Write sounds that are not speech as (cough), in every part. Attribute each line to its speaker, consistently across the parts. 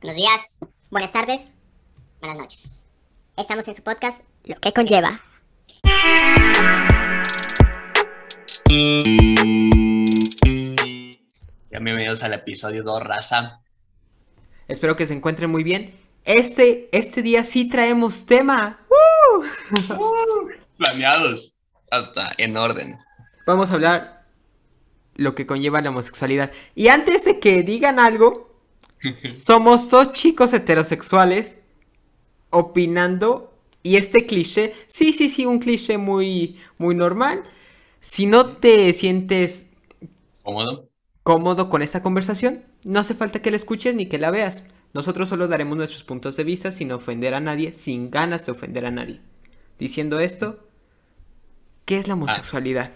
Speaker 1: buenos días, buenas tardes, buenas noches. Estamos en su podcast, Lo que conlleva.
Speaker 2: Sean bienvenidos al episodio 2, raza.
Speaker 3: Espero que se encuentren muy bien. Este, este día sí traemos tema. (laughs)
Speaker 2: Planeados. Hasta en orden.
Speaker 3: Vamos a hablar lo que conlleva la homosexualidad. Y antes de que digan algo, somos dos chicos heterosexuales opinando. Y este cliché, sí, sí, sí, un cliché muy, muy normal. Si no te sientes
Speaker 2: ¿Cómodo?
Speaker 3: cómodo con esta conversación, no hace falta que la escuches ni que la veas. Nosotros solo daremos nuestros puntos de vista sin ofender a nadie, sin ganas de ofender a nadie. Diciendo esto, ¿qué es la homosexualidad?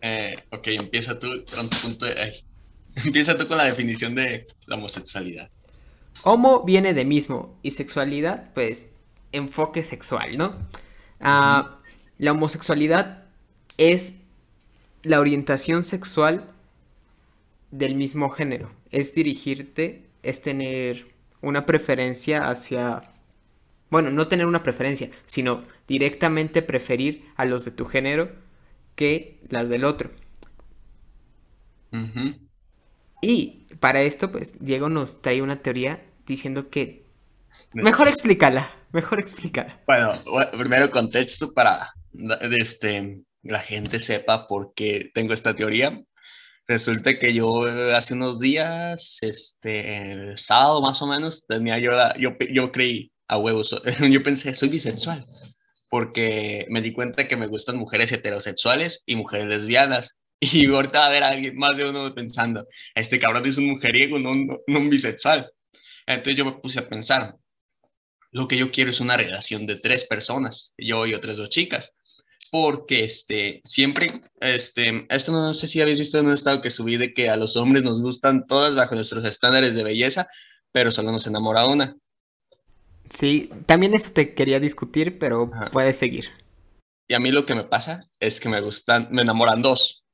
Speaker 2: Eh, ok, empieza tú con tu punto de... ay. Empieza tú con la definición de la homosexualidad.
Speaker 3: Homo viene de mismo y sexualidad, pues, enfoque sexual, ¿no? Ah, la homosexualidad es la orientación sexual del mismo género. Es dirigirte, es tener una preferencia hacia... Bueno, no tener una preferencia, sino directamente preferir a los de tu género que las del otro.
Speaker 2: Ujú.
Speaker 3: Y para esto, pues, Diego nos trae una teoría diciendo que... Mejor explícala, mejor explícala.
Speaker 2: Bueno, bu- primero contexto para este, la gente sepa por qué tengo esta teoría. Resulta que yo eh, hace unos días, este, el sábado más o menos, tenía yo la, yo, yo creí a huevos, (laughs) yo pensé, soy bisexual, porque me di cuenta que me gustan mujeres heterosexuales y mujeres lesbianas. Y ahorita va a haber alguien, más de uno pensando, este cabrón es un mujeriego, no, un- no un bisexual. Entonces yo me puse a pensar, lo que yo quiero es una relación de tres personas, yo y otras dos chicas, porque este, siempre, este, esto no sé si habéis visto en un estado que subí de que a los hombres nos gustan todas bajo nuestros estándares de belleza, pero solo nos enamora una.
Speaker 3: Sí, también eso te quería discutir, pero
Speaker 2: Ajá.
Speaker 3: puedes seguir.
Speaker 2: Y a mí lo que me pasa es que me gustan, me enamoran dos,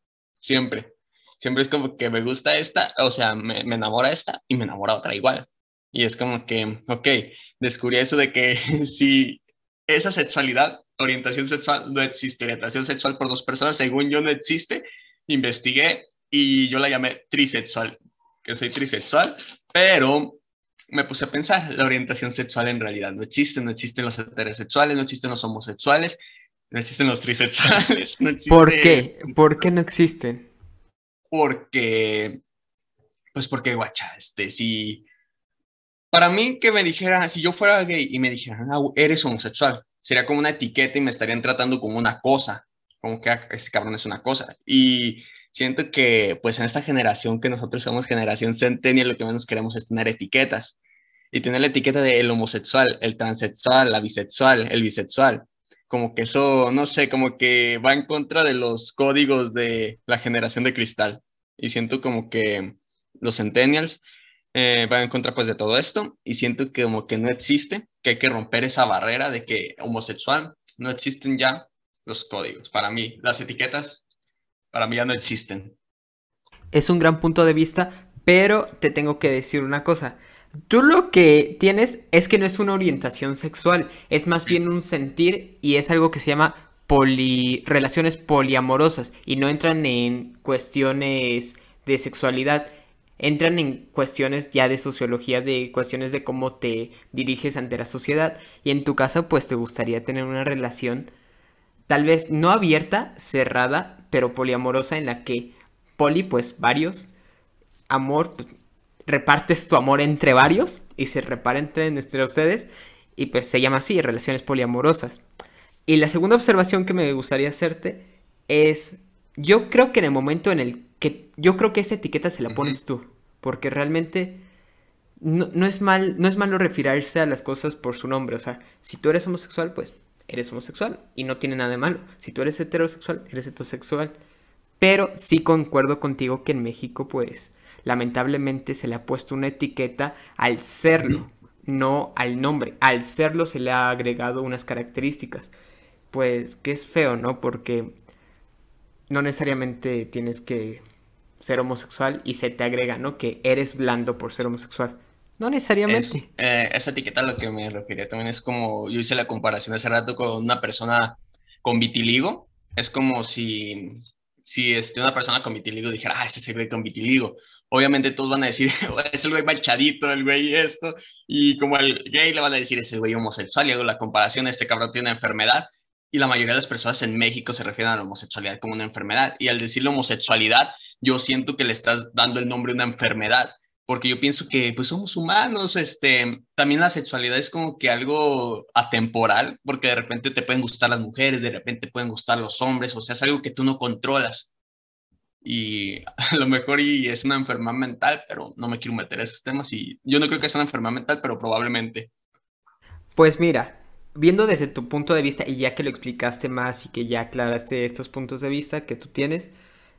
Speaker 2: siempre. Siempre es como que me gusta esta, o sea, me, me enamora esta y me enamora otra igual. Y es como que, ok, descubrí eso de que (laughs) si esa sexualidad, orientación sexual, no existe, orientación sexual por dos personas, según yo no existe, investigué y yo la llamé trisexual, que soy trisexual, pero me puse a pensar, la orientación sexual en realidad no existe, no existen los heterosexuales, no existen los homosexuales, no existen los trisexuales, no existe...
Speaker 3: ¿Por qué? ¿Por qué no existen?
Speaker 2: Porque, pues porque, guacha, este, si, para mí que me dijera, si yo fuera gay y me dijeran, "Ah, eres homosexual, sería como una etiqueta y me estarían tratando como una cosa, como que "Ah, este cabrón es una cosa. Y siento que, pues en esta generación que nosotros somos generación centennial, lo que menos queremos es tener etiquetas. Y tener la etiqueta de el homosexual, el transexual, la bisexual, el bisexual. Como que eso, no sé, como que va en contra de los códigos de la generación de cristal. Y siento como que los centennials eh, van en contra pues de todo esto y siento que como que no existe, que hay que romper esa barrera de que homosexual no existen ya los códigos. Para mí, las etiquetas, para mí ya no existen.
Speaker 3: Es un gran punto de vista, pero te tengo que decir una cosa. Tú lo que tienes es que no es una orientación sexual, es más bien un sentir y es algo que se llama poli relaciones poliamorosas y no entran en cuestiones de sexualidad, entran en cuestiones ya de sociología, de cuestiones de cómo te diriges ante la sociedad y en tu caso pues te gustaría tener una relación tal vez no abierta, cerrada, pero poliamorosa en la que poli pues varios, amor pues, repartes tu amor entre varios y se repara entre, entre ustedes y pues se llama así, relaciones poliamorosas. Y la segunda observación que me gustaría hacerte es, yo creo que en el momento en el que, yo creo que esa etiqueta se la pones tú, porque realmente no, no es mal, no es malo referirse a las cosas por su nombre, o sea, si tú eres homosexual, pues eres homosexual y no tiene nada de malo. Si tú eres heterosexual, eres heterosexual. Pero sí concuerdo contigo que en México, pues, lamentablemente se le ha puesto una etiqueta al serlo, no al nombre. Al serlo se le ha agregado unas características. Pues que es feo, ¿no? Porque no necesariamente tienes que ser homosexual y se te agrega, ¿no? Que eres blando por ser homosexual. No necesariamente.
Speaker 2: Es, eh, esa etiqueta a lo que me refería también es como, yo hice la comparación hace rato con una persona con vitiligo. Es como si, si este, una persona con vitiligo dijera, ah, ese es el güey con vitiligo. Obviamente todos van a decir, (laughs) es el güey manchadito, el güey esto. Y como el gay le van a decir, es el güey homosexual. Y hago la comparación, este cabrón tiene una enfermedad. Y la mayoría de las personas en México se refieren a la homosexualidad como una enfermedad. Y al decirle homosexualidad, yo siento que le estás dando el nombre de una enfermedad porque yo pienso que pues somos humanos, este, también la sexualidad es como que algo atemporal, porque de repente te pueden gustar las mujeres, de repente pueden gustar los hombres, o sea, es algo que tú no controlas. Y (laughs) a lo mejor y es una enfermedad mental, pero no me quiero meter a esos temas y yo no creo que sea una enfermedad mental, pero probablemente.
Speaker 3: Pues mira, viendo desde tu punto de vista y ya que lo explicaste más y que ya aclaraste estos puntos de vista que tú tienes,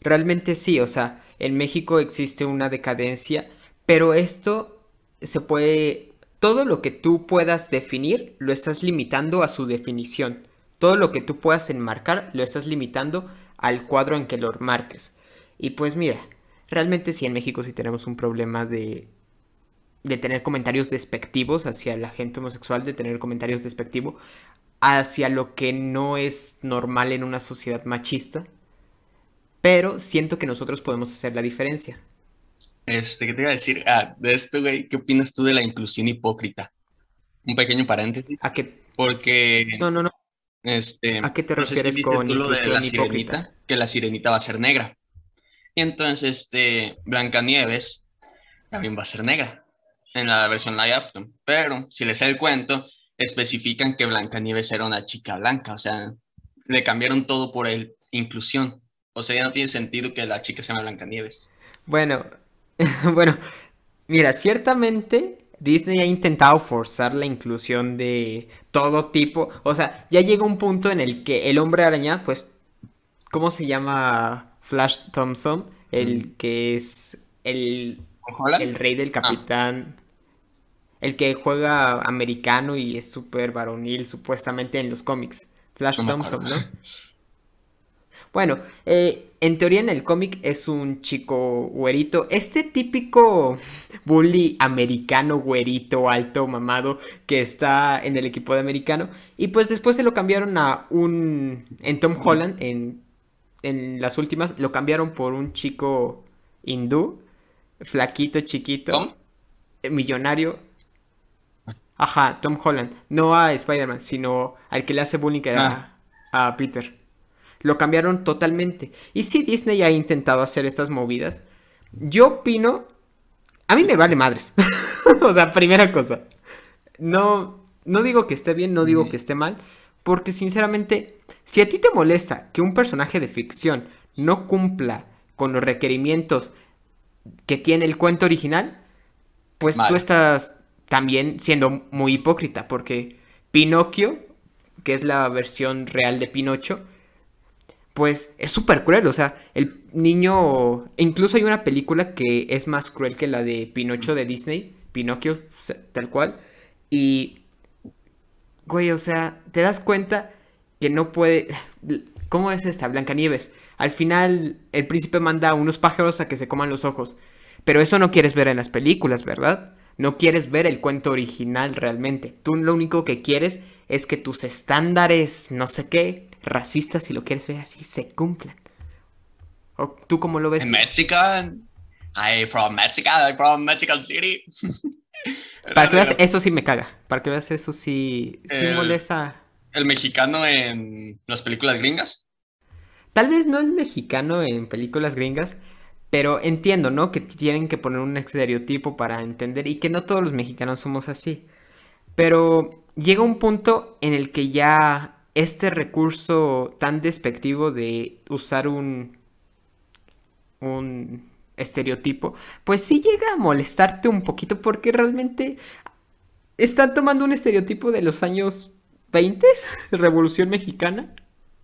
Speaker 3: realmente sí, o sea, en México existe una decadencia pero esto se puede... Todo lo que tú puedas definir lo estás limitando a su definición. Todo lo que tú puedas enmarcar lo estás limitando al cuadro en que lo marques. Y pues mira, realmente sí en México sí tenemos un problema de, de tener comentarios despectivos hacia la gente homosexual, de tener comentarios despectivos hacia lo que no es normal en una sociedad machista. Pero siento que nosotros podemos hacer la diferencia.
Speaker 2: Este, ¿qué te iba a decir? Ah, de esto, güey, ¿qué opinas tú de la inclusión hipócrita? Un pequeño paréntesis.
Speaker 3: ¿A qué?
Speaker 2: Porque.
Speaker 3: No, no, no.
Speaker 2: Este,
Speaker 3: ¿A qué te refieres con inclusión hipócrita?
Speaker 2: que la sirenita va a ser negra. Y entonces, este, Blancanieves también va a ser negra en la versión live action. Pero si les sé el cuento, especifican que Blancanieves era una chica blanca. O sea, le cambiaron todo por el inclusión. O sea, ya no tiene sentido que la chica se llame Blancanieves.
Speaker 3: Bueno, (laughs) bueno, mira, ciertamente Disney ha intentado forzar la inclusión de todo tipo. O sea, ya llega un punto en el que el hombre araña, pues, ¿cómo se llama Flash Thompson? El que es el, el rey del ah. capitán. El que juega americano y es súper varonil, supuestamente en los cómics. Flash Thompson, ¿no? (laughs) Bueno, eh, en teoría en el cómic es un chico güerito, este típico bully americano güerito alto mamado que está en el equipo de americano y pues después se lo cambiaron a un en Tom Holland en, en las últimas lo cambiaron por un chico hindú, flaquito, chiquito, eh, millonario. Ajá, Tom Holland, no a Spider-Man, sino al que le hace bullying a, ah. a Peter. Lo cambiaron totalmente. Y sí, Disney ha intentado hacer estas movidas. Yo opino... A mí me vale madres. (laughs) o sea, primera cosa. No, no digo que esté bien, no digo que esté mal. Porque sinceramente, si a ti te molesta que un personaje de ficción no cumpla con los requerimientos que tiene el cuento original, pues tú estás también siendo muy hipócrita. Porque Pinocchio, que es la versión real de Pinocho, pues es súper cruel. O sea, el niño. Incluso hay una película que es más cruel que la de Pinocho de Disney. Pinocchio, tal cual. Y. Güey, o sea, te das cuenta que no puede. (sighs) ¿Cómo es esta? Blancanieves. Al final, el príncipe manda a unos pájaros a que se coman los ojos. Pero eso no quieres ver en las películas, ¿verdad? No quieres ver el cuento original realmente. Tú lo único que quieres es que tus estándares, no sé qué, racistas, si lo quieres ver así, se cumplan. ¿O tú cómo lo ves?
Speaker 2: Mexican. I from Mexico, I from Mexican City. (laughs)
Speaker 3: Para que veas, eso sí me caga. Para que veas, eso sí, sí molesta.
Speaker 2: ¿El mexicano en las películas gringas?
Speaker 3: Tal vez no el mexicano en películas gringas, pero entiendo, ¿no? Que tienen que poner un estereotipo para entender y que no todos los mexicanos somos así. Pero llega un punto en el que ya este recurso tan despectivo de usar un un estereotipo, pues sí llega a molestarte un poquito porque realmente están tomando un estereotipo de los años 20, (laughs) Revolución Mexicana.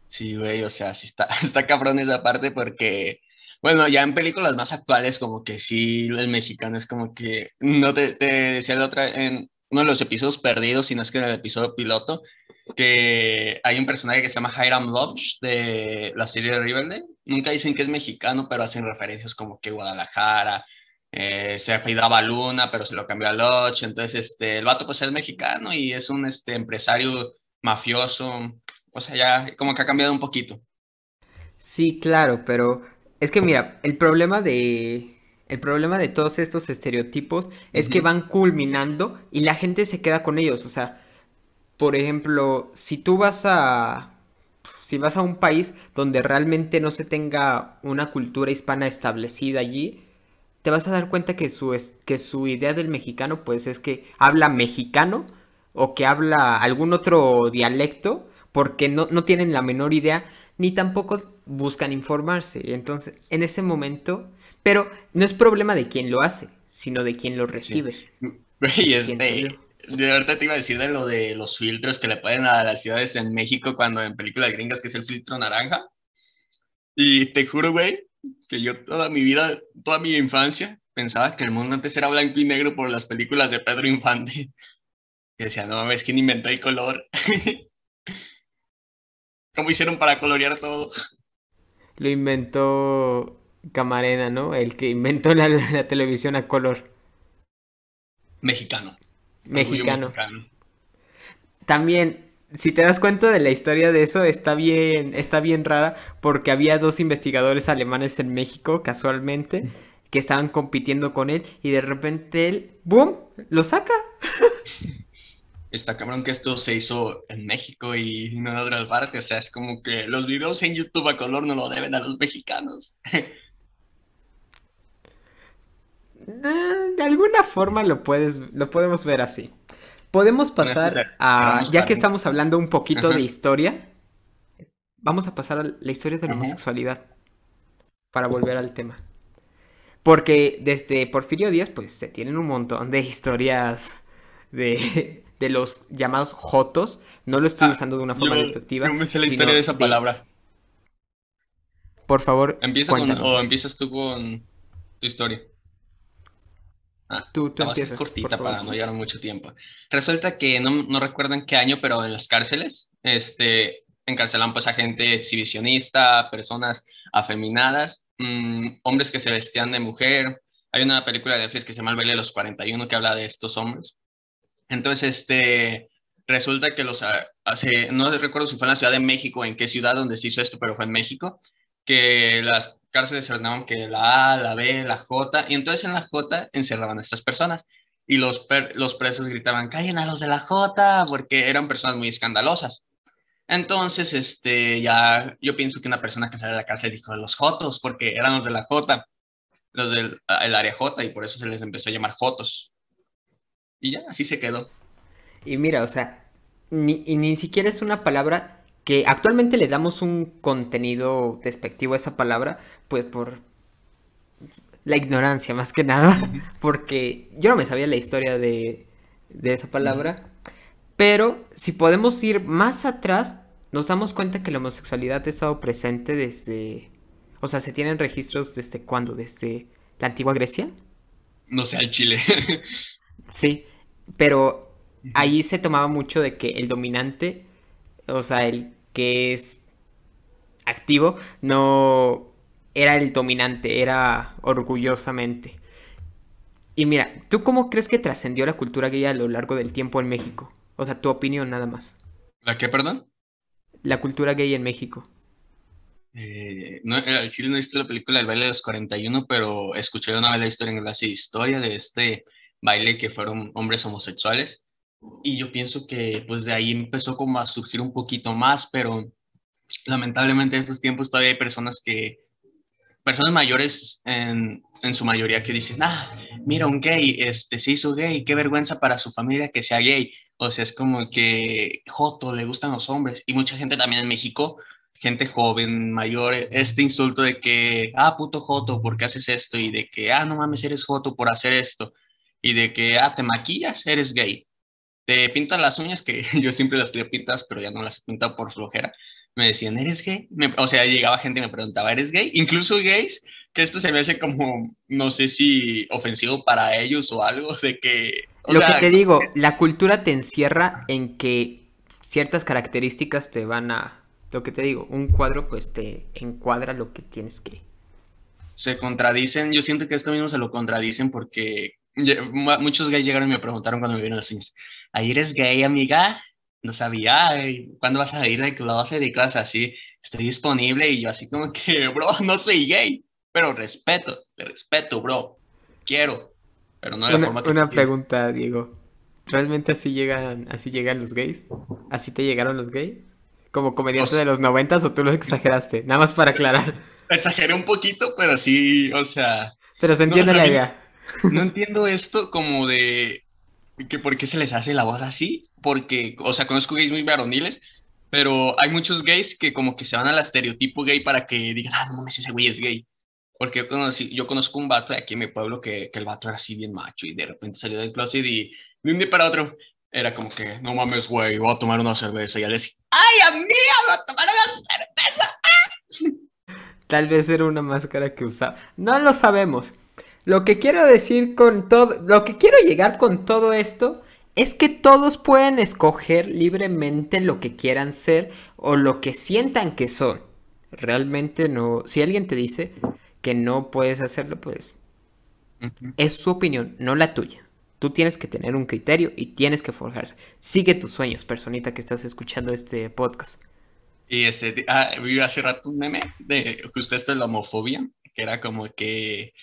Speaker 2: Sí, güey, o sea, sí está, (laughs) está cabrón esa parte porque bueno, ya en películas más actuales, como que sí, el mexicano es como que, no te, decía la otra, en uno de los episodios perdidos, si no es que en el episodio piloto, que hay un personaje que se llama Hiram Lodge de la serie de Riverdale. Nunca dicen que es mexicano, pero hacen referencias como que Guadalajara, eh, se apellidaba Luna, pero se lo cambió a Loch, entonces este, el vato pues es mexicano y es un este, empresario mafioso, o sea, ya como que ha cambiado un poquito.
Speaker 3: Sí, claro, pero es que mira, el problema de el problema de todos estos estereotipos es que van culminando y la gente se queda con ellos, o sea, por ejemplo, si tú vas a si vas a un país donde realmente no se tenga una cultura hispana establecida allí, te vas a dar cuenta que su, que su idea del mexicano pues es que habla mexicano o que habla algún otro dialecto porque no, no tienen la menor idea ni tampoco buscan informarse. Entonces, en ese momento, pero no es problema de quien lo hace, sino de quien lo recibe. (laughs)
Speaker 2: Sí. De verdad te iba a decir de lo de los filtros que le ponen a las ciudades en México cuando en películas gringas que es el filtro naranja. Y te juro, güey, que yo toda mi vida, toda mi infancia, pensaba que el mundo antes era blanco y negro por las películas de Pedro Infante. (laughs) Que decía, no mames, ¿quién inventó el color? (laughs) ¿Cómo hicieron para colorear todo?
Speaker 3: Lo inventó Camarena, ¿no? El que inventó la, la televisión a color.
Speaker 2: Mexicano.
Speaker 3: Mexicano. mexicano. También si te das cuenta de la historia de eso, está bien, está bien rara porque había dos investigadores alemanes en México, casualmente, que estaban compitiendo con él y de repente él, ¡boom!, lo saca. (laughs)
Speaker 2: Está cabrón que esto se hizo en México y no en otra parte, o sea, es como que los videos en YouTube a color no lo deben a los mexicanos. (laughs)
Speaker 3: de alguna forma lo puedes, lo podemos ver así. Podemos pasar a, ya que estamos hablando un poquito de historia, vamos a pasar a la historia de la homosexualidad para volver al tema. Porque desde Porfirio Díaz, pues se tienen un montón de historias de, de los llamados jotos. No lo estoy ah, usando de una forma despectiva.
Speaker 2: Yo me sé la historia de esa palabra.
Speaker 3: Por favor,
Speaker 2: ¿Empieza o empiezas tú con tu historia.
Speaker 3: Ah, tú, tú empiezas,
Speaker 2: cortita para no llevar mucho tiempo. Resulta que no, no recuerdo en qué año, pero en las cárceles, este, encarcelan pues a gente exhibicionista, personas afeminadas, mmm, hombres que se vestían de mujer. Hay una película de Netflix que se llama El baile de los 41 que habla de estos hombres. Entonces, este, resulta que los hace, no recuerdo si fue en la Ciudad de México, en qué ciudad donde se hizo esto, pero fue en México, que las cárceles se ordenaban que la A, la B, la J, y entonces en la J encerraban a estas personas. Y los, los presos gritaban, callen a los de la J, porque eran personas muy escandalosas. Entonces, este, ya yo pienso que una persona que sale de la cárcel dijo los Jotos, porque eran los de la J, los del el área J, y por eso se les empezó a llamar Jotos. Y ya, así se quedó.
Speaker 3: Y mira, o sea, ni, y ni siquiera es una palabra que actualmente le damos un contenido despectivo a esa palabra, pues por la ignorancia más que nada, porque yo no me sabía la historia de, de esa palabra, pero si podemos ir más atrás, nos damos cuenta que la homosexualidad ha estado presente desde, o sea, se tienen registros desde cuándo, desde la antigua Grecia.
Speaker 2: No sé, al Chile.
Speaker 3: sí, pero ahí se tomaba mucho de que el dominante o sea, el que es activo, no era el dominante, era orgullosamente. Y mira, ¿tú cómo crees que trascendió la cultura gay a lo largo del tiempo en México? O sea, tu opinión nada más.
Speaker 2: ¿La qué, perdón?
Speaker 3: La cultura gay en México.
Speaker 2: Eh, no, el Chile no he visto la película El baile de los 41, pero escuché una vez la historia en clase de historia de este baile que fueron hombres homosexuales y yo pienso que pues de ahí empezó como a surgir un poquito más, pero lamentablemente en estos tiempos todavía hay personas que, personas mayores en, en su mayoría que dicen, ah, mira un gay, este se hizo gay, qué vergüenza para su familia que sea gay. O sea, es como que Joto, le gustan los hombres. Y mucha gente también en México, gente joven, mayor, este insulto de que, ah, puto Joto, ¿por qué haces esto? Y de que, ah, no mames, eres Joto por hacer esto. Y de que, ah, te maquillas, eres gay te pintan las uñas, que (laughs) yo siempre las quería pintas, pero ya no las he pintado por flojera. Me decían, ¿eres gay? o sea, llegaba gente y me preguntaba, ¿eres gay? Incluso gays, que esto se me hace como, no sé si ofensivo para ellos o algo, de que...
Speaker 3: Lo que te digo, la cultura te encierra en que ciertas características te van a... Lo que te digo, un cuadro pues te encuadra lo que tienes que...
Speaker 2: se contradicen. Yo siento que esto mismo se lo contradicen porque muchos gays llegaron y me preguntaron cuando me vieron los niños, ¿ahí eres gay, amiga? No sabía, ay, ¿cuándo vas a ir? ¿De qué lo vas a dedicar? O sea, así, estoy disponible y yo así como que, (laughs) bro, no soy gay, pero respeto, te respeto, bro, quiero, pero no de
Speaker 3: Una,
Speaker 2: forma que
Speaker 3: una pregunta, Diego. ¿Realmente así llegan, así llegan los gays? ¿Así te llegaron los gays? ¿Como comediante
Speaker 2: Pues-
Speaker 3: de los noventas o tú lo exageraste? Nada más para aclarar.
Speaker 2: Exageré un poquito, pero sí, o sea,
Speaker 3: Pero se
Speaker 2: No,
Speaker 3: entiende la idea.
Speaker 2: no entiendo esto como de que por qué se les hace la voz así, porque, o sea, conozco gays muy varoniles, pero hay muchos gays que como que se van al estereotipo gay para que digan, ah, no mames, ese güey es gay. Porque yo, conocí, yo conozco un vato de aquí en mi pueblo que, que el vato era así bien macho y de repente salió del closet y de un día para otro era como que, no mames, güey, voy a tomar una cerveza. Y ya decía, ay, amiga, voy a tomar una cerveza.
Speaker 3: Tal vez era una máscara que usaba. No lo sabemos. Lo que quiero decir con todo, lo que quiero llegar con todo esto es que todos pueden escoger libremente lo que quieran ser o lo que sientan que son. Realmente no, si alguien te dice que no puedes hacerlo, pues es su opinión, no la tuya. Tú tienes que tener un criterio y tienes que forjarse. Sigue tus sueños, personita que estás escuchando este podcast.
Speaker 2: Y este, ah, vi hace rato un meme de justo esto de la homofobia, que era como que,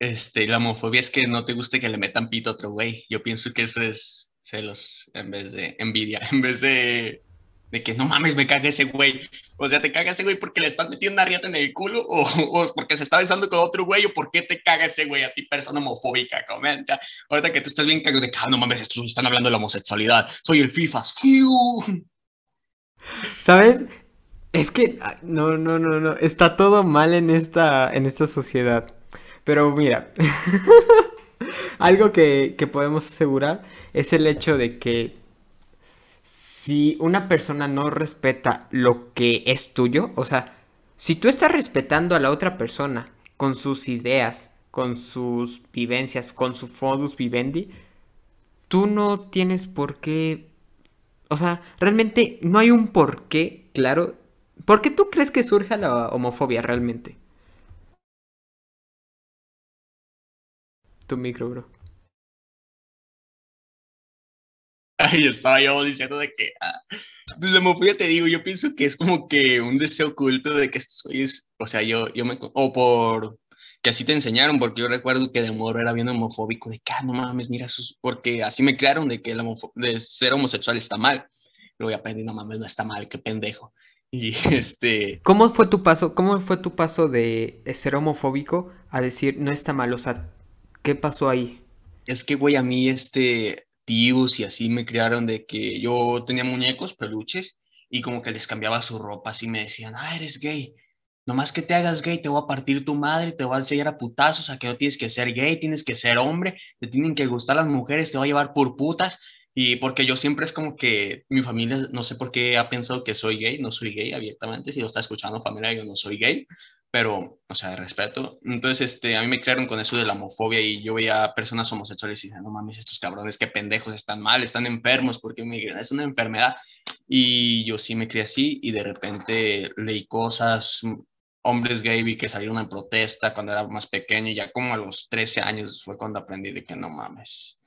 Speaker 2: este, la homofobia es que no te guste que le metan pito a otro güey. Yo pienso que eso es celos en vez de envidia, (laughs) en vez de, de que no mames, me caga ese güey. O sea, te caga ese güey porque le estás metiendo una riata en el culo (laughs) o, o porque se está besando con otro güey o por qué te caga ese güey a ti, persona homofóbica, comenta. Ahorita que tú estás bien cagado de que, ah, no mames, estos están hablando de la homosexualidad. Soy el FIFAs. ¡Fiu!
Speaker 3: ¿Sabes? Es que no, no, no, no, está todo mal en esta, en esta sociedad. Pero mira, (laughs) algo que, que podemos asegurar es el hecho de que si una persona no respeta lo que es tuyo, o sea, si tú estás respetando a la otra persona con sus ideas, con sus vivencias, con su modus vivendi, tú no tienes por qué o sea, realmente no hay un porqué, claro. ¿Por qué tú crees que surge la homofobia realmente? Tu micro, bro.
Speaker 2: Ahí estaba yo diciendo de que ah, pues, la homofobia te digo, yo pienso que es como que un deseo oculto de que estos güeyes, o sea, yo, yo me, o por que así te enseñaron, porque yo recuerdo que de morro era bien homofóbico, de que, ah, no mames, mira, sus, porque así me crearon de que el de ser homosexual está mal. Luego ya aprendí, no mames, no está mal, qué pendejo. Y (laughs) este,
Speaker 3: ¿Cómo fue tu paso? ¿Cómo fue tu paso de, de ser homofóbico a decir no está mal? O sea, ¿qué pasó ahí?
Speaker 2: es que, güey, a mí, este, tíos y así me criaron de que yo tenía muñecos, peluches, y como que les cambiaba su ropa, así me decían, ah, eres gay. Nomás que te hagas gay, te voy a partir tu madre, te voy a enseñar a putazos, a que no tienes que ser gay, tienes que ser hombre, te tienen que gustar las mujeres, te va a llevar por putas. Y porque yo siempre es como que mi familia, no sé por qué ha pensado que soy gay, no soy gay abiertamente, si lo está escuchando familia, yo no soy gay, pero, o sea, de respeto. Entonces, este, a mí me crearon con eso de la homofobia y yo veía personas homosexuales y decía, no mames, estos cabrones, qué pendejos, están mal, están enfermos, porque me es una enfermedad. Y yo sí me crié así y de repente leí cosas, hombres gay que salieron en protesta cuando era más pequeño y ya como a los 13 años fue cuando aprendí de que no mames.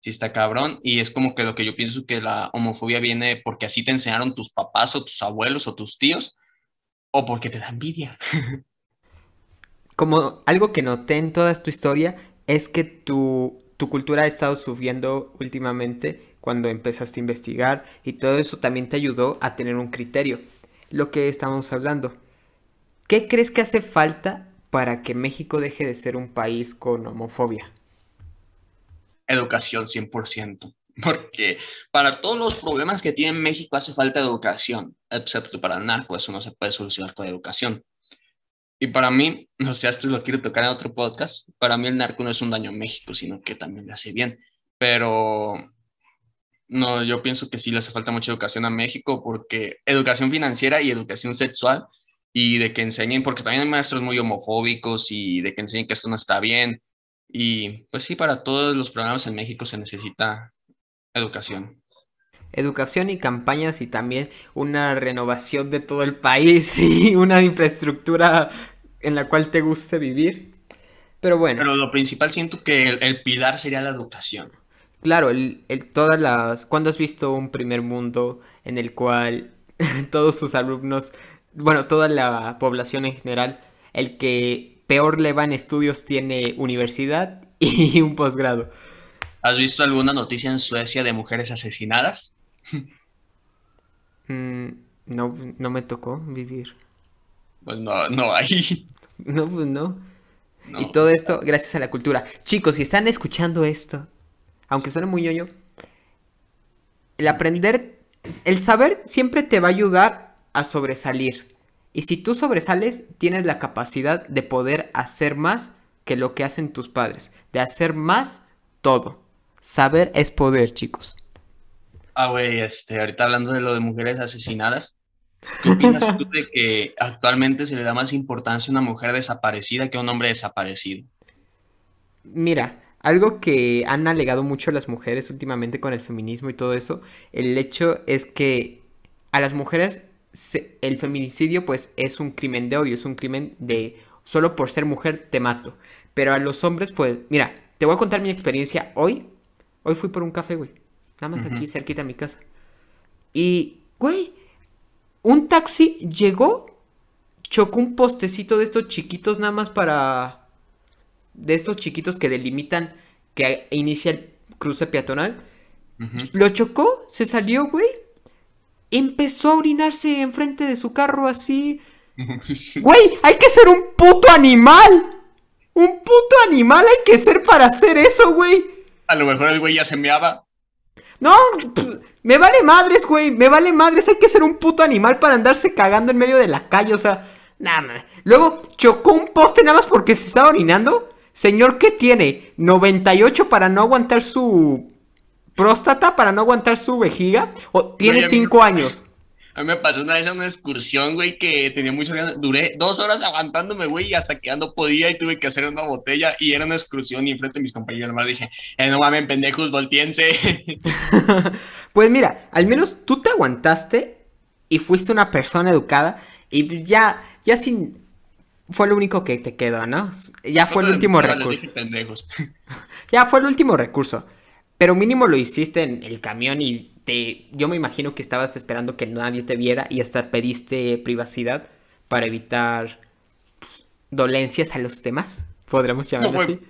Speaker 2: Sí está cabrón y es como que lo que yo pienso que la homofobia viene porque así te enseñaron tus papás o tus abuelos o tus tíos o porque te da envidia. (laughs)
Speaker 3: Como algo que noté en toda tu historia es que tu, tu cultura ha estado subiendo últimamente cuando empezaste a investigar y todo eso también te ayudó a tener un criterio. Lo que estamos hablando. ¿Qué crees que hace falta para que México deje de ser un país con homofobia?
Speaker 2: Educación 100%. (laughs) Porque para todos los problemas que tiene México hace falta educación, excepto para el narco, eso no se puede solucionar con educación. Y para mí, no sé, esto lo quiero tocar en otro podcast, para mí el narco no es un daño a México, sino que también le hace bien. Pero no, yo pienso que sí le hace falta mucha educación a México, porque educación financiera y educación sexual, y de que enseñen, porque también hay maestros muy homofóbicos y de que enseñen que esto no está bien. Y pues sí, para todos los programas en México se necesita educación.
Speaker 3: Educación y campañas y también una renovación de todo el país (laughs) y una infraestructura en la cual te guste vivir. Pero bueno.
Speaker 2: Pero lo principal siento que el, el pilar sería la educación.
Speaker 3: Claro, el, el- todas las... ¿Cuándo has visto un primer mundo en el cual (laughs) todos sus alumnos, bueno, toda la población en general, el que peor le va en estudios tiene universidad (laughs) y un posgrado?
Speaker 2: ¿Has visto alguna noticia en Suecia de mujeres asesinadas? (laughs)
Speaker 3: Mm, no, no me tocó vivir.
Speaker 2: Pues no, no hay. (laughs)
Speaker 3: No, pues no.
Speaker 2: No.
Speaker 3: Y todo esto gracias a la cultura. Chicos, si están escuchando esto, aunque suene muy ñoño, el aprender, el saber siempre te va a ayudar a sobresalir. Y si tú sobresales, tienes la capacidad de poder hacer más que lo que hacen tus padres. De hacer más todo. Saber es poder, chicos.
Speaker 2: Ah, güey, este, ahorita hablando de lo de mujeres asesinadas, ¿qué opinas tú de que actualmente se le da más importancia a una mujer desaparecida que a un hombre desaparecido?
Speaker 3: Mira, algo que han alegado mucho las mujeres últimamente con el feminismo y todo eso, el hecho es que a las mujeres se- el feminicidio pues es un crimen de odio, es un crimen de solo por ser mujer te mato. Pero a los hombres pues, mira, te voy a contar mi experiencia hoy. Hoy fui por un café, güey. Nada más aquí cerquita de mi casa. Y, güey, un taxi llegó, chocó un postecito de estos chiquitos nada más para de estos chiquitos que delimitan que inicia el cruce peatonal. Lo chocó, se salió, güey. Empezó a orinarse enfrente de su carro así. (laughs) Güey, hay que ser un puto animal. Un puto animal hay que ser para hacer eso, güey.
Speaker 2: A lo mejor el güey ya se meaba.
Speaker 3: No, me vale madres, güey. Me vale madres. Hay que ser un puto animal para andarse cagando en medio de la calle. O sea, nada. Luego chocó un poste nada más porque se estaba orinando. Señor, ¿qué tiene? ¿98 para no aguantar su próstata? ¿Para no aguantar su vejiga? ¿O tiene
Speaker 2: Güey, a mí-
Speaker 3: 5 años?
Speaker 2: A mí me pasó una vez en una excursión, güey, que tenía muchas ganas. Duré dos horas aguantándome, güey, y hasta que ya no podía y tuve que hacer una botella y era una excursión y enfrente de mis compañeros nomás dije, eh, no mames, pendejos, volteense. (laughs)
Speaker 3: Pues mira, al menos tú te aguantaste y fuiste una persona educada y ya, ya sin... Fue lo único que te quedó, ¿no? Ya fue el último recurso.
Speaker 2: dije. (laughs)
Speaker 3: Ya fue el último recurso. Pero mínimo lo hiciste en el camión y te... Yo me imagino que estabas esperando que nadie te viera y hasta pediste privacidad para evitar pues, dolencias a los demás. Podríamos llamarlo
Speaker 2: güey.
Speaker 3: así.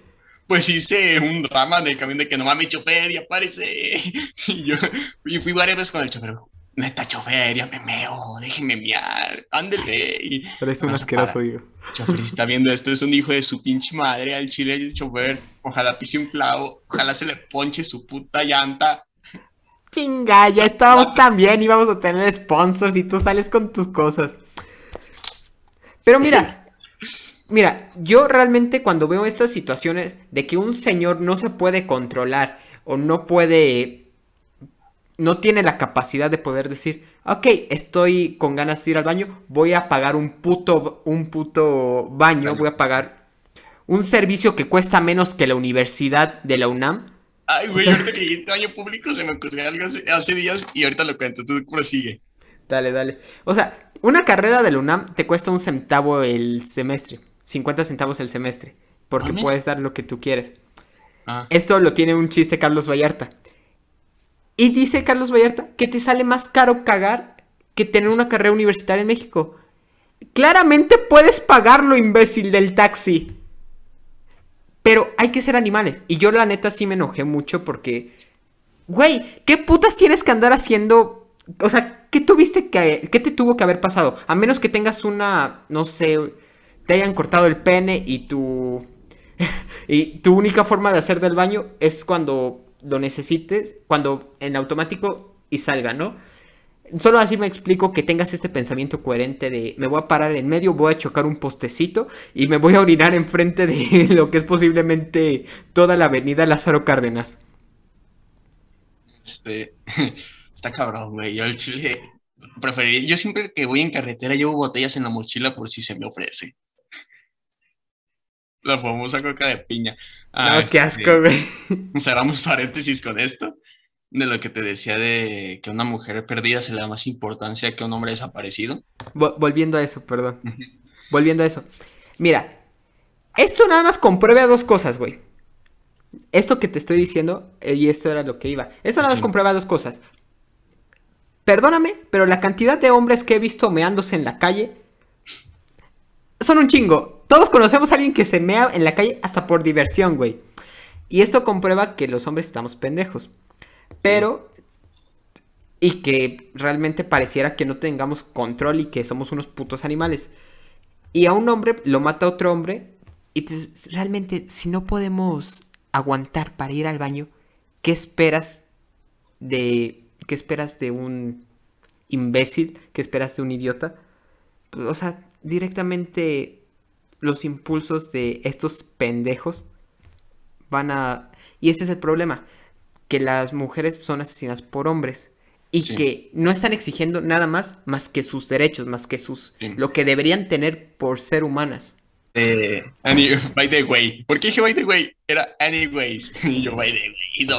Speaker 2: Pues hice un drama del camión de que no mames, chofer, ya aparece. (laughs) Y yo y fui varias veces con el chofer. Neta, chofer, ya me meo, déjeme mear, ándele. Y,
Speaker 3: Eres un
Speaker 2: No,
Speaker 3: asqueroso, digo.
Speaker 2: chofer, está viendo esto, es un hijo de su pinche madre al chile, el chofer. Ojalá pise un clavo, ojalá se le ponche su puta llanta.
Speaker 3: Chinga, ya estábamos tan bien, íbamos a tener sponsors y tú sales con tus cosas. Pero mira, mira, yo realmente cuando veo estas situaciones de que un señor no se puede controlar o no puede, no tiene la capacidad de poder decir, ok, estoy con ganas de ir al baño, voy a pagar un puto, un puto baño,
Speaker 2: Baño.
Speaker 3: voy a pagar un servicio que cuesta menos que la universidad de la UNAM.
Speaker 2: Ay, güey, ahorita que llegué al baño público se me ocurrió algo hace, hace días y ahorita lo cuento, tú prosigue.
Speaker 3: Dale, dale. O sea, una carrera de la UNAM te cuesta un centavo el semestre. 50 centavos el semestre. Porque puedes dar lo que tú quieres.
Speaker 2: Ah,
Speaker 3: Esto lo tiene un chiste Carlos Vallarta. Y dice Carlos Vallarta que te sale más caro cagar que tener una carrera universitaria en México. Claramente puedes pagarlo, imbécil del taxi. Pero hay que ser animales. Y yo la neta sí me enojé mucho porque... Güey, ¿qué putas tienes que andar haciendo? O sea, ¿qué tuviste que... ¿Qué te tuvo que haber pasado? A menos que tengas una... No sé... Te hayan cortado el pene y tu... (laughs) y tu única forma de hacer del baño es cuando lo necesites, cuando en automático y salga, ¿no? Solo así me explico que tengas este pensamiento coherente de me voy a parar en medio, voy a chocar un postecito y me voy a orinar enfrente de (laughs) lo que es posiblemente toda la avenida Lázaro Cárdenas.
Speaker 2: este, (laughs) está cabrón, güey, yo el chile preferiría, yo siempre que voy en carretera llevo botellas en la mochila por si se me ofrece. La famosa coca de piña. Ah,
Speaker 3: no, qué
Speaker 2: este,
Speaker 3: asco, güey.
Speaker 2: cerramos paréntesis con esto, de lo que te decía de que una mujer perdida se le da más importancia que un hombre desaparecido.
Speaker 3: Vo- volviendo a eso, perdón. Volviendo a eso. Mira, esto nada más comprueba dos cosas, güey. Esto que te estoy diciendo, eh, y esto era lo que iba. Esto nada más
Speaker 2: Sí.
Speaker 3: comprueba dos cosas. Perdóname, pero la cantidad de hombres que he visto meándose en la calle son un chingo. Todos conocemos a alguien que se mea en la calle hasta por diversión, güey. Y esto comprueba que los hombres estamos pendejos. Pero... Y que realmente pareciera que no tengamos control y que somos unos putos animales. Y a un hombre lo mata otro hombre. Y pues realmente, si no podemos aguantar para ir al baño, ¿qué esperas de. ¿Qué esperas de un imbécil? ¿Qué esperas de un idiota? O sea, directamente los impulsos de estos pendejos van a... Y ese es el problema, que las mujeres son asesinadas por hombres y
Speaker 2: Sí.
Speaker 3: que no están exigiendo nada más más que sus derechos, más que sus
Speaker 2: Sí.
Speaker 3: lo que deberían tener por ser humanas.
Speaker 2: Eh, (laughs) by the way. ¿Por qué dije by the way? Era anyways. (laughs) Y yo by the way. No.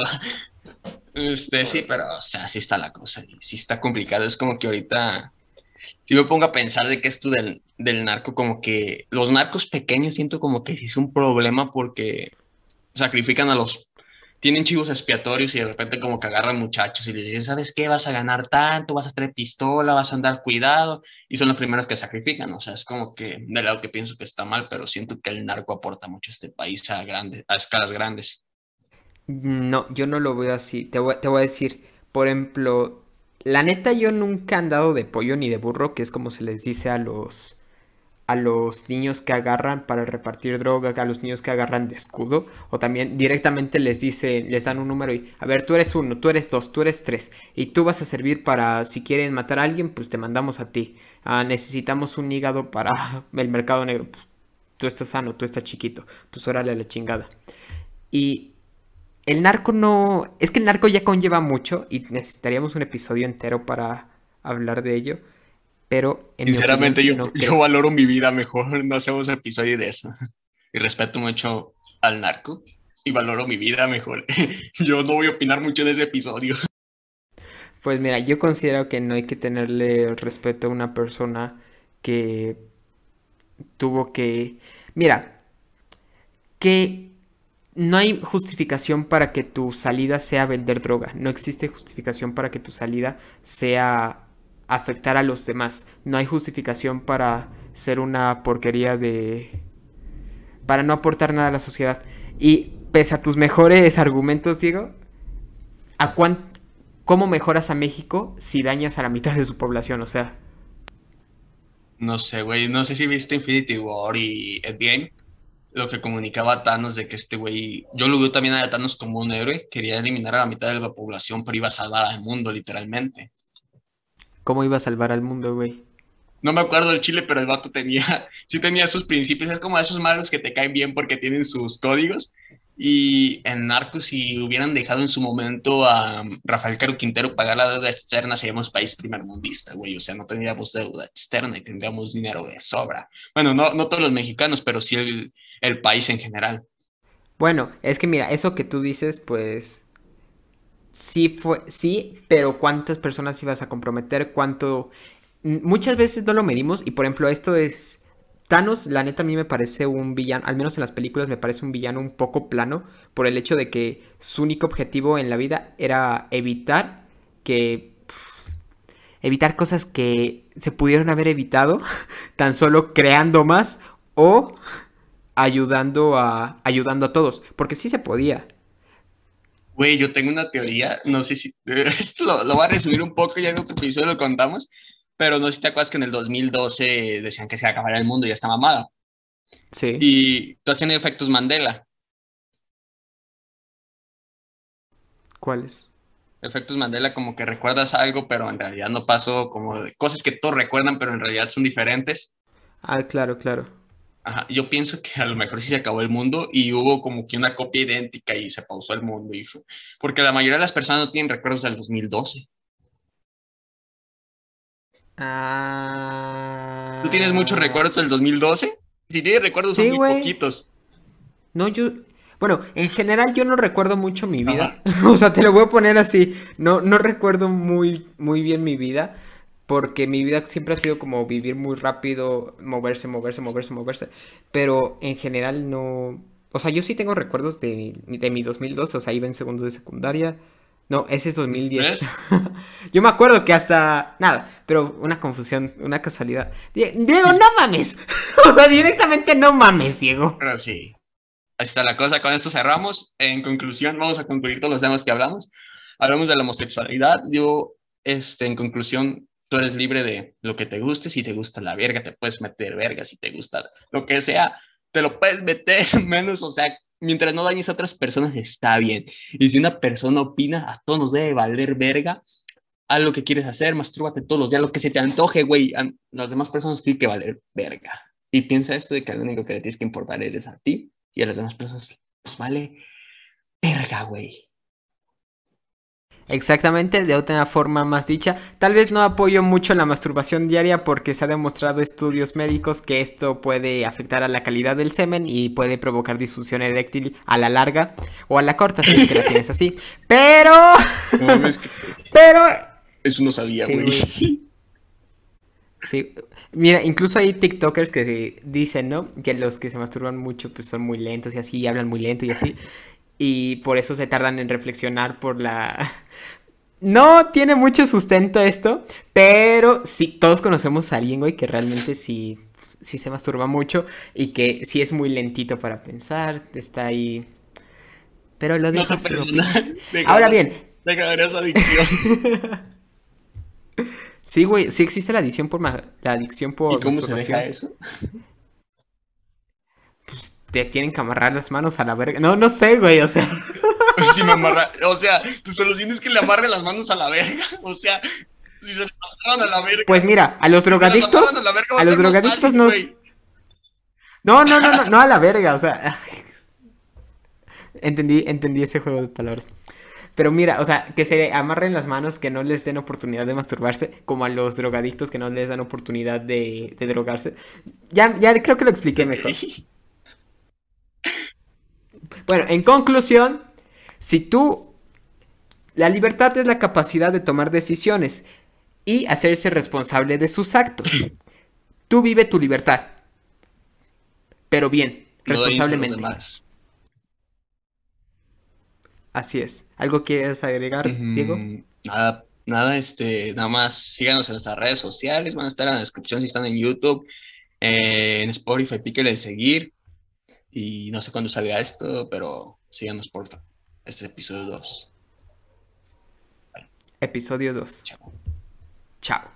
Speaker 2: Este, sí, pero, o sea, así está la cosa. Y sí está complicado. Es como que ahorita, si me pongo a pensar de que esto del, del narco, como que los narcos pequeños siento como que es un problema porque sacrifican a los, tienen chivos expiatorios y de repente como que agarran muchachos y les dicen, ¿sabes qué? Vas a ganar tanto, vas a traer pistola, vas a andar cuidado y son los primeros que sacrifican. O sea, es como que de lado que pienso que está mal, pero siento que el narco aporta mucho a este país a, grande, a escalas grandes.
Speaker 3: No, yo no lo veo así. Te voy, te voy a decir, por ejemplo, la neta yo nunca he andado de pollo ni de burro, que es como se les dice a los a los niños que agarran para repartir droga, a los niños que agarran de escudo, o también directamente les dice, les dan un número y, a ver, tú eres uno, tú eres dos, tú eres tres, y tú vas a servir para, si quieren matar a alguien, pues te mandamos a ti. Ah, necesitamos un hígado para (laughs) el mercado negro, pues tú estás sano, tú estás chiquito, pues órale a la chingada. Y el narco no. Es que el narco ya conlleva mucho y necesitaríamos un episodio entero para hablar de ello. Pero en mi
Speaker 2: Sinceramente, yo,
Speaker 3: opinión, no
Speaker 2: yo
Speaker 3: creo.
Speaker 2: valoro mi vida mejor, (laughs) no hacemos episodio de eso. Y respeto mucho al narco y valoro mi vida mejor. (laughs) Yo no voy a opinar mucho de ese episodio.
Speaker 3: Pues mira, yo considero que no hay que tenerle respeto a una persona que tuvo que. Mira, que no hay justificación para que tu salida sea vender droga. No existe justificación para que tu salida sea afectar a los demás. No hay justificación para ser una porquería de... para no aportar nada a la sociedad. Y pese a tus mejores argumentos, Diego, ¿a cuán... ¿cómo mejoras a México si dañas a la mitad de su población? O sea,
Speaker 2: No sé, güey, no sé si viste Infinity War y Endgame, lo que comunicaba Thanos de que este güey, yo lo veo también a Thanos como un héroe, quería eliminar a la mitad de la población, pero iba a salvar al mundo, literalmente.
Speaker 3: ¿Cómo iba a salvar al mundo, güey?
Speaker 2: No me acuerdo del Chile, pero el vato tenía, (laughs) sí tenía sus principios, es como esos malos que te caen bien porque tienen sus códigos. Y en Narcos, si hubieran dejado en su momento a Rafael Caro Quintero pagar la deuda externa, seríamos país primermundista, güey. O sea, no tendríamos deuda externa y tendríamos dinero de sobra. Bueno, no, no todos los mexicanos, pero sí el, el país en general.
Speaker 3: Bueno, es que mira, eso que tú dices, pues sí fue, sí, pero ¿cuántas personas ibas a comprometer? ¿Cuánto? M- Muchas veces no lo medimos y por ejemplo esto es... Thanos, la neta a mí me parece un villano, al menos en las películas me parece un villano un poco plano por el hecho de que su único objetivo en la vida era evitar que... evitar cosas que se pudieron haber evitado (laughs) tan solo creando más o ayudando a ayudando a todos, porque sí se podía.
Speaker 2: Güey, yo tengo una teoría, no sé si, (laughs) esto lo, lo voy a resumir un poco, ya en otro episodio lo contamos, pero no sé si te acuerdas que en el 2012 decían que se acabara el mundo y ya está mamada.
Speaker 3: Sí.
Speaker 2: Y tú has tenido efectos Mandela.
Speaker 3: ¿Cuáles?
Speaker 2: Efectos Mandela como que recuerdas algo, pero en realidad no pasó, como cosas que todos recuerdan, pero en realidad son diferentes.
Speaker 3: Ah, claro, claro.
Speaker 2: Ajá, yo pienso que a lo mejor sí se acabó el mundo y hubo como que una copia idéntica y se pausó el mundo. Y fue- porque la mayoría de las personas no tienen recuerdos del 2012.
Speaker 3: Ah.
Speaker 2: ¿Tú tienes muchos recuerdos del 2012? Si tienes recuerdos
Speaker 3: Sí,
Speaker 2: son muy poquitos.
Speaker 3: No, yo. Bueno, en general yo no recuerdo mucho mi vida. (laughs) O sea, te lo voy a poner así. No, no recuerdo muy, muy bien mi vida. Porque mi vida siempre ha sido como vivir muy rápido, moverse, moverse, moverse, moverse, pero en general no... O sea, yo sí tengo recuerdos de, de mi 2012, o sea, iba en segundo de secundaria. No, ese es 2010.
Speaker 2: ¿Ves? (laughs)
Speaker 3: Yo me acuerdo que hasta... Nada, pero una confusión, una casualidad. Die- Diego, no mames. (laughs) O sea, directamente no mames, Diego.
Speaker 2: Pero sí. Ahí está la cosa. Con esto cerramos. En conclusión, vamos a concluir todos los temas que hablamos. Hablamos de la homosexualidad. Yo, este, en conclusión, tú eres libre de lo que te guste. Si te gusta la verga, te puedes meter verga. Si te gusta lo que sea, te lo puedes meter (laughs) menos. O sea, mientras no dañes a otras personas, está bien. Y si una persona opina, a todos nos debe valer verga. Haz lo que quieres hacer, mastúrbate todos los días, lo que se te antoje, güey. A las demás personas tienen que valer verga. Y piensa esto de que lo único que le tienes que importar eres a ti y a las demás personas. Pues vale verga, güey.
Speaker 3: Exactamente, de otra forma más dicha. Tal vez no apoyo mucho la masturbación diaria porque se ha demostrado estudios médicos que esto puede afectar a la calidad del semen y puede provocar disfunción eréctil a la larga o a la corta si es que la (laughs) tienes así. Pero,
Speaker 2: No mames, que (laughs)
Speaker 3: pero,
Speaker 2: eso no sabía, güey.
Speaker 3: sí. Mira, incluso hay TikTokers que dicen, ¿no? Que los que se masturban mucho pues son muy lentos y así, y hablan muy lento y así. Y por eso se tardan en reflexionar por la... (laughs) No tiene mucho sustento esto, pero sí, todos conocemos a alguien, güey, que realmente sí, sí se masturba mucho y que sí es muy lentito para pensar, está ahí... Pero lo
Speaker 2: No (laughs)
Speaker 3: deja
Speaker 2: perdona.
Speaker 3: opinión.
Speaker 2: Deja-
Speaker 3: Ahora bien,
Speaker 2: esa adicción. (laughs)
Speaker 3: sí, güey, sí existe la adicción por ma- la adicción por
Speaker 2: ¿Y cómo se deja eso?
Speaker 3: Te tienen que amarrar las manos a la verga. No, no sé, güey, o sea. (laughs)
Speaker 2: Si me amarra... O sea, tu solución es que le amarre las manos a la verga. O sea, si se las amarran a la verga.
Speaker 3: Pues mira, a los drogadictos.
Speaker 2: verga,
Speaker 3: a los drogadictos no-. No, no, no, no, no a la verga, o sea. (laughs) Entendí, entendí ese juego de palabras. Pero mira, o sea, que se amarren las manos, que no les den oportunidad de masturbarse, como a los drogadictos que no les dan oportunidad de, de drogarse. Ya, ya creo que lo expliqué mejor. Bueno, en conclusión, si tú... La libertad es la capacidad de tomar decisiones y hacerse responsable de sus actos. (clears throat) Tú vive tu libertad, pero bien,
Speaker 2: No
Speaker 3: responsablemente. Así es. ¿Algo quieres agregar, Diego?
Speaker 2: Nada, nada, este, nada más síganos en nuestras redes sociales, van a estar en la descripción si están en YouTube, eh, en Spotify, píquele de seguir. Y no sé cuándo salga esto, pero síganos por Este es episodio 2. Vale.
Speaker 3: Episodio 2.
Speaker 2: Chao.
Speaker 3: Chao.